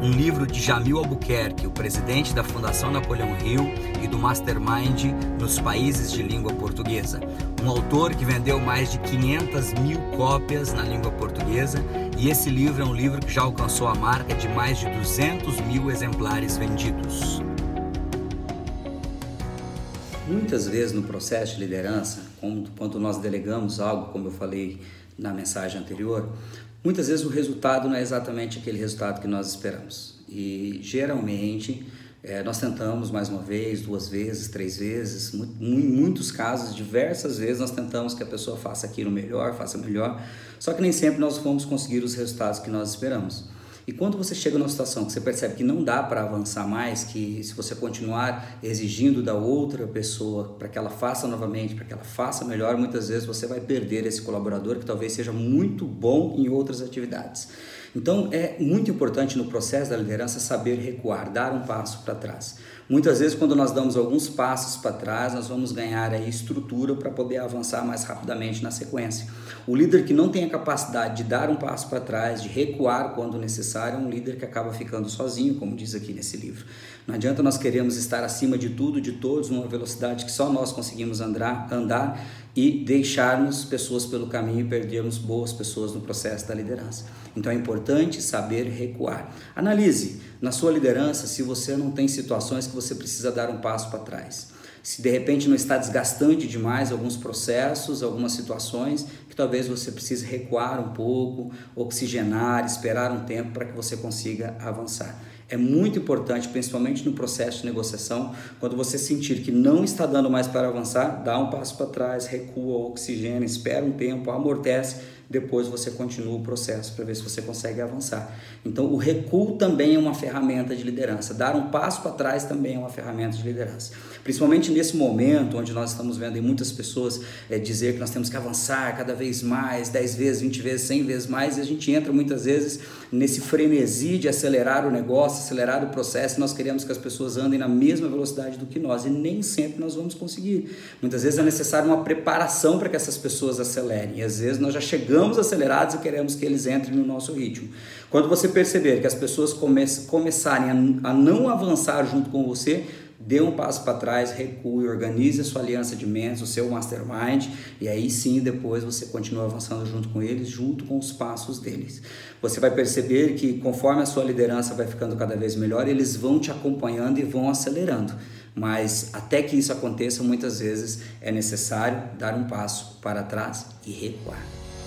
Um livro de Jamil Albuquerque, o presidente da Fundação Napoleão Hill e do Mastermind nos países de língua portuguesa. Um autor que vendeu mais de 500 mil cópias na língua portuguesa e esse livro é um livro que já alcançou a marca de mais de 200 mil exemplares vendidos. Muitas vezes no processo de liderança, quando nós delegamos algo, como eu falei na mensagem anterior, muitas vezes o resultado não é exatamente aquele resultado que nós esperamos. E geralmente é, nós tentamos mais uma vez, duas vezes, três vezes, em muitos casos, diversas vezes, nós tentamos que a pessoa faça aquilo melhor, faça melhor, só que nem sempre nós vamos conseguir os resultados que nós esperamos. E quando você chega numa situação que você percebe que não dá para avançar mais, que se você continuar exigindo da outra pessoa para que ela faça novamente, para que ela faça melhor, muitas vezes você vai perder esse colaborador que talvez seja muito bom em outras atividades. Então é muito importante no processo da liderança saber recuar, dar um passo para trás. Muitas vezes, quando nós damos alguns passos para trás, nós vamos ganhar aí estrutura para poder avançar mais rapidamente na sequência. O líder que não tem a capacidade de dar um passo para trás, de recuar quando necessário, é um líder que acaba ficando sozinho, como diz aqui nesse livro. Não adianta nós queremos estar acima de tudo, de todos, numa velocidade que só nós conseguimos andar, andar e deixarmos pessoas pelo caminho e perdermos boas pessoas no processo da liderança. Então é importante saber recuar. Analise na sua liderança se você não tem situações que você precisa dar um passo para trás. Se de repente não está desgastante demais alguns processos, algumas situações, que talvez você precise recuar um pouco, oxigenar, esperar um tempo para que você consiga avançar. É muito importante, principalmente no processo de negociação, quando você sentir que não está dando mais para avançar, dá um passo para trás, recua, oxigena, espera um tempo, amortece depois você continua o processo para ver se você consegue avançar. Então, o recuo também é uma ferramenta de liderança. Dar um passo para trás também é uma ferramenta de liderança. Principalmente nesse momento onde nós estamos vendo muitas pessoas é, dizer que nós temos que avançar cada vez mais, 10 vezes, 20 vezes, 100 vezes mais, e a gente entra muitas vezes nesse frenesi de acelerar o negócio, acelerar o processo, nós queremos que as pessoas andem na mesma velocidade do que nós, e nem sempre nós vamos conseguir. Muitas vezes é necessário uma preparação para que essas pessoas acelerem, e às vezes nós já chegamos chegamos acelerados e queremos que eles entrem no nosso ritmo. Quando você perceber que as pessoas come começarem a, a não avançar junto com você, dê um passo para trás, recue, organize a sua aliança de mentes, o seu mastermind, e aí sim depois você continua avançando junto com eles, junto com os passos deles. Você vai perceber que conforme a sua liderança vai ficando cada vez melhor, eles vão te acompanhando e vão acelerando. Mas até que isso aconteça, muitas vezes é necessário dar um passo para trás e recuar.